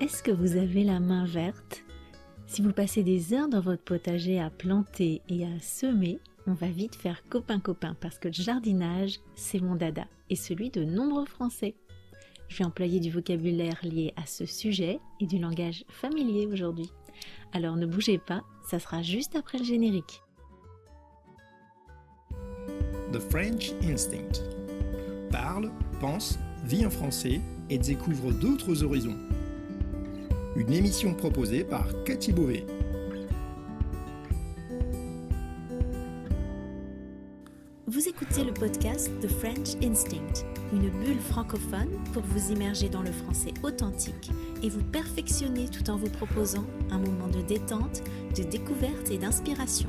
Est-ce que vous avez la main verte? Si vous passez des heures dans votre potager à planter et à semer, on va vite faire copain-copain parce que le jardinage, c'est mon dada et celui de nombreux Français. Je vais employer du vocabulaire lié à ce sujet et du langage familier aujourd'hui. Alors ne bougez pas, ça sera juste après le générique. The French Instinct. Parle, pense, vit en français et découvre d'autres horizons. Une émission proposée par Cathy Beauvais. Vous écoutez le podcast The French Instinct, une bulle francophone pour vous immerger dans le français authentique et vous perfectionner tout en vous proposant un moment de détente, de découverte et d'inspiration.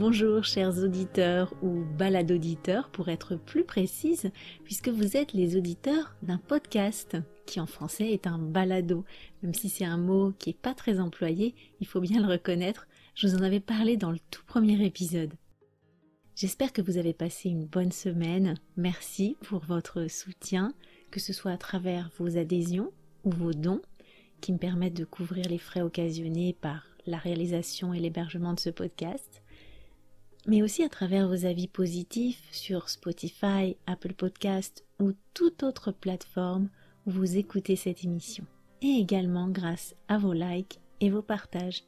Bonjour chers auditeurs ou baladoditeurs pour être plus précise, puisque vous êtes les auditeurs d'un podcast qui en français est un balado. Même si c'est un mot qui est pas très employé, il faut bien le reconnaître, je vous en avais parlé dans le tout premier épisode. J'espère que vous avez passé une bonne semaine. Merci pour votre soutien, que ce soit à travers vos adhésions ou vos dons qui me permettent de couvrir les frais occasionnés par la réalisation et l'hébergement de ce podcast mais aussi à travers vos avis positifs sur Spotify, Apple Podcast ou toute autre plateforme où vous écoutez cette émission. Et également grâce à vos likes et vos partages.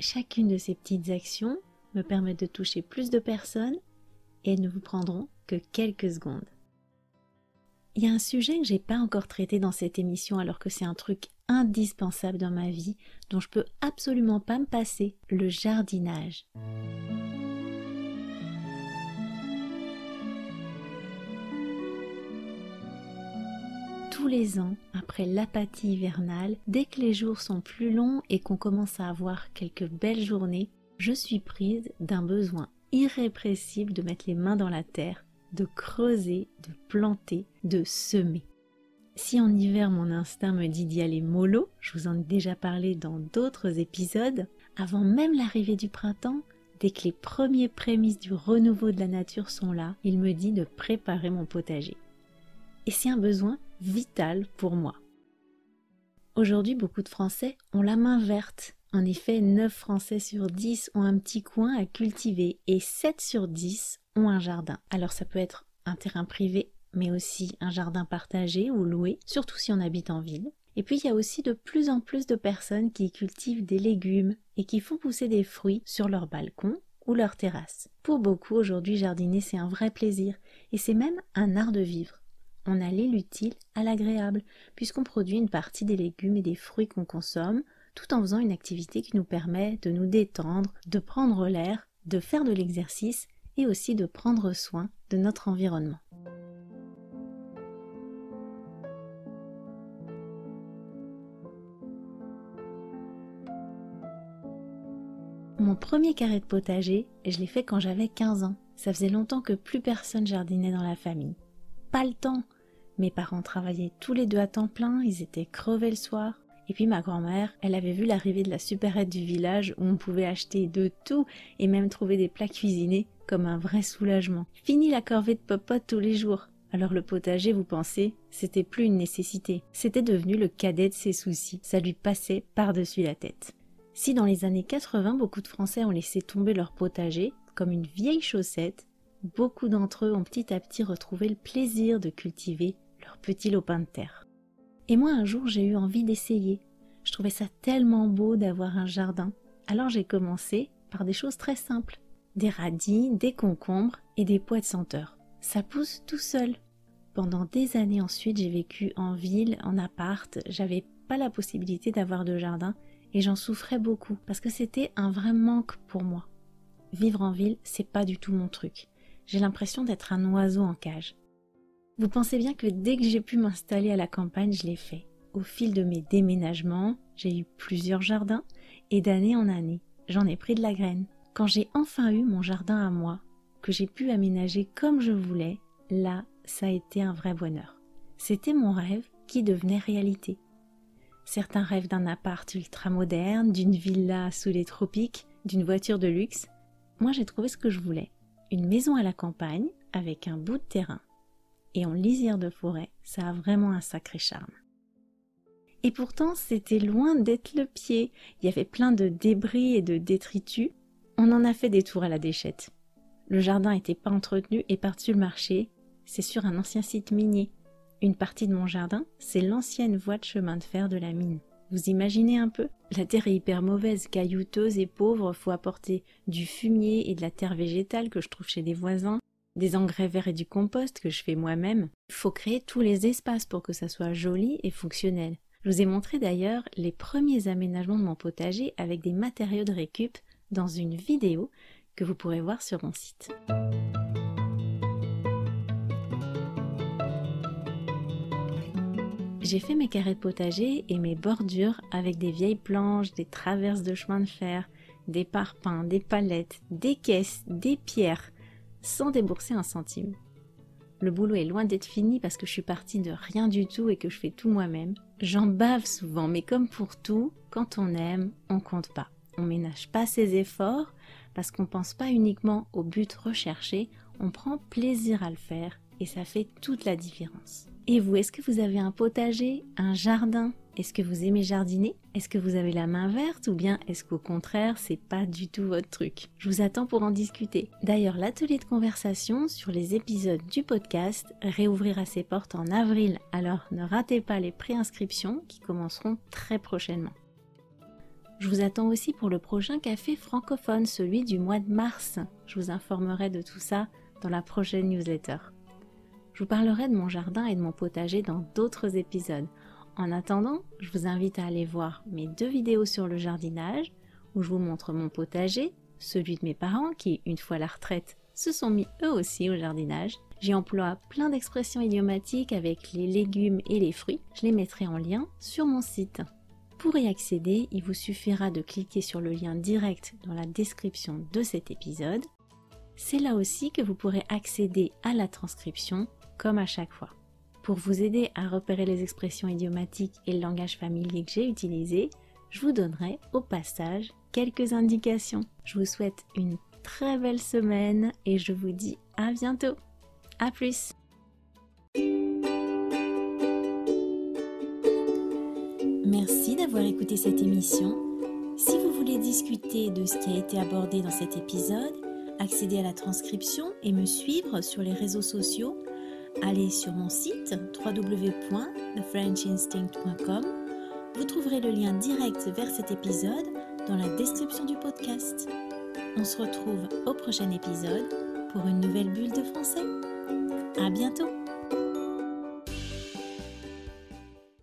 Chacune de ces petites actions me permet de toucher plus de personnes et elles ne vous prendront que quelques secondes. Il y a un sujet que j'ai pas encore traité dans cette émission alors que c'est un truc indispensable dans ma vie dont je peux absolument pas me passer, le jardinage. Les ans, après l'apathie hivernale, dès que les jours sont plus longs et qu'on commence à avoir quelques belles journées, je suis prise d'un besoin irrépressible de mettre les mains dans la terre, de creuser, de planter, de semer. Si en hiver mon instinct me dit d'y aller mollo, je vous en ai déjà parlé dans d'autres épisodes, avant même l'arrivée du printemps, dès que les premiers prémices du renouveau de la nature sont là, il me dit de préparer mon potager. Et c'est un besoin vital pour moi. Aujourd'hui, beaucoup de Français ont la main verte. En effet, 9 Français sur 10 ont un petit coin à cultiver et 7 sur 10 ont un jardin. Alors ça peut être un terrain privé, mais aussi un jardin partagé ou loué, surtout si on habite en ville. Et puis il y a aussi de plus en plus de personnes qui cultivent des légumes et qui font pousser des fruits sur leur balcon ou leur terrasse. Pour beaucoup, aujourd'hui, jardiner, c'est un vrai plaisir et c'est même un art de vivre on allie l'utile à l'agréable, puisqu'on produit une partie des légumes et des fruits qu'on consomme, tout en faisant une activité qui nous permet de nous détendre, de prendre l'air, de faire de l'exercice et aussi de prendre soin de notre environnement. Mon premier carré de potager, je l'ai fait quand j'avais 15 ans. Ça faisait longtemps que plus personne jardinait dans la famille. Pas le temps, mes parents travaillaient tous les deux à temps plein, ils étaient crevés le soir. Et puis ma grand-mère, elle avait vu l'arrivée de la supérette du village où on pouvait acheter de tout et même trouver des plats cuisinés comme un vrai soulagement. Fini la corvée de popote tous les jours. Alors le potager, vous pensez, c'était plus une nécessité, c'était devenu le cadet de ses soucis, ça lui passait par-dessus la tête. Si dans les années 80, beaucoup de Français ont laissé tomber leur potager, comme une vieille chaussette, beaucoup d'entre eux ont petit à petit retrouvé le plaisir de cultiver leur petit lopin de terre. Et moi un jour j'ai eu envie d'essayer. Je trouvais ça tellement beau d'avoir un jardin. Alors j'ai commencé par des choses très simples. Des radis, des concombres et des pois de senteur. Ça pousse tout seul. Pendant des années ensuite j'ai vécu en ville, en appart, j'avais pas la possibilité d'avoir de jardin Et j'en souffrais beaucoup parce que c'était un vrai manque pour moi. Vivre en ville, c'est pas du tout mon truc. J'ai l'impression d'être un oiseau en cage. Vous pensez bien que dès que j'ai pu m'installer à la campagne, je l'ai fait. Au fil de mes déménagements, j'ai eu plusieurs jardins et d'année en année, j'en ai pris de la graine. Quand j'ai enfin eu mon jardin à moi, que j'ai pu aménager comme je voulais, là, ça a été un vrai bonheur. C'était mon rêve qui devenait réalité. Certains rêvent d'un appart ultra moderne, d'une villa sous les tropiques, d'une voiture de luxe. Moi, j'ai trouvé ce que je voulais. Une maison à la campagne avec un bout de terrain et en lisière de forêt, ça a vraiment un sacré charme. Et pourtant, c'était loin d'être le pied. Il y avait plein de débris et de détritus. On en a fait des tours à la déchette. Le jardin n'était pas entretenu et par-dessus le marché, c'est sur un ancien site minier. Une partie de mon jardin, c'est l'ancienne voie de chemin de fer de la mine. Vous imaginez un peu? La terre est hyper mauvaise, caillouteuse et pauvre, faut apporter du fumier et de la terre végétale que je trouve chez des voisins des engrais verts et du compost que je fais moi-même. Il faut créer tous les espaces pour que ça soit joli et fonctionnel. Je vous ai montré d'ailleurs les premiers aménagements de mon potager avec des matériaux de récup dans une vidéo que vous pourrez voir sur mon site. J'ai fait mes carrés de potager et mes bordures avec des vieilles planches, des traverses de chemin de fer, des parpaings, des palettes, des caisses, des pierres sans débourser un centime. Le boulot est loin d'être fini parce que je suis partie de rien du tout et que je fais tout moi-même. J'en bave souvent, mais comme pour tout, quand on aime, on compte pas. On ménage pas ses efforts parce qu'on pense pas uniquement au but recherché, on prend plaisir à le faire et ça fait toute la différence. Et vous, est-ce que vous avez un potager, un jardin? Est-ce que vous aimez jardiner? Est-ce que vous avez la main verte? Ou bien est-ce qu'au contraire, c'est pas du tout votre truc? Je vous attends pour en discuter. D'ailleurs, l'atelier de conversation sur les épisodes du podcast réouvrira ses portes en avril, alors ne ratez pas les préinscriptions qui commenceront très prochainement. Je vous attends aussi pour le prochain café francophone, celui du mois de mars. Je vous informerai de tout ça dans la prochaine newsletter. Je vous parlerai de mon jardin et de mon potager dans d'autres épisodes. En attendant, je vous invite à aller voir mes deux vidéos sur le jardinage où je vous montre mon potager, celui de mes parents qui, une fois la retraite, se sont mis eux aussi au jardinage. J'y emploie plein d'expressions idiomatiques avec les légumes et les fruits. Je les mettrai en lien sur mon site. Pour y accéder, il vous suffira de cliquer sur le lien direct dans la description de cet épisode. C'est là aussi que vous pourrez accéder à la transcription comme à chaque fois. Pour vous aider à repérer les expressions idiomatiques et le langage familier que j'ai utilisé, je vous donnerai au passage quelques indications. Je vous souhaite une très belle semaine et je vous dis à bientôt. A plus Merci d'avoir écouté cette émission. Si vous voulez discuter de ce qui a été abordé dans cet épisode, accéder à la transcription et me suivre sur les réseaux sociaux, allez sur mon site www.thefrenchinstinct.com. Vous trouverez le lien direct vers cet épisode dans la description du podcast. On se retrouve au prochain épisode pour une nouvelle bulle de français. À bientôt!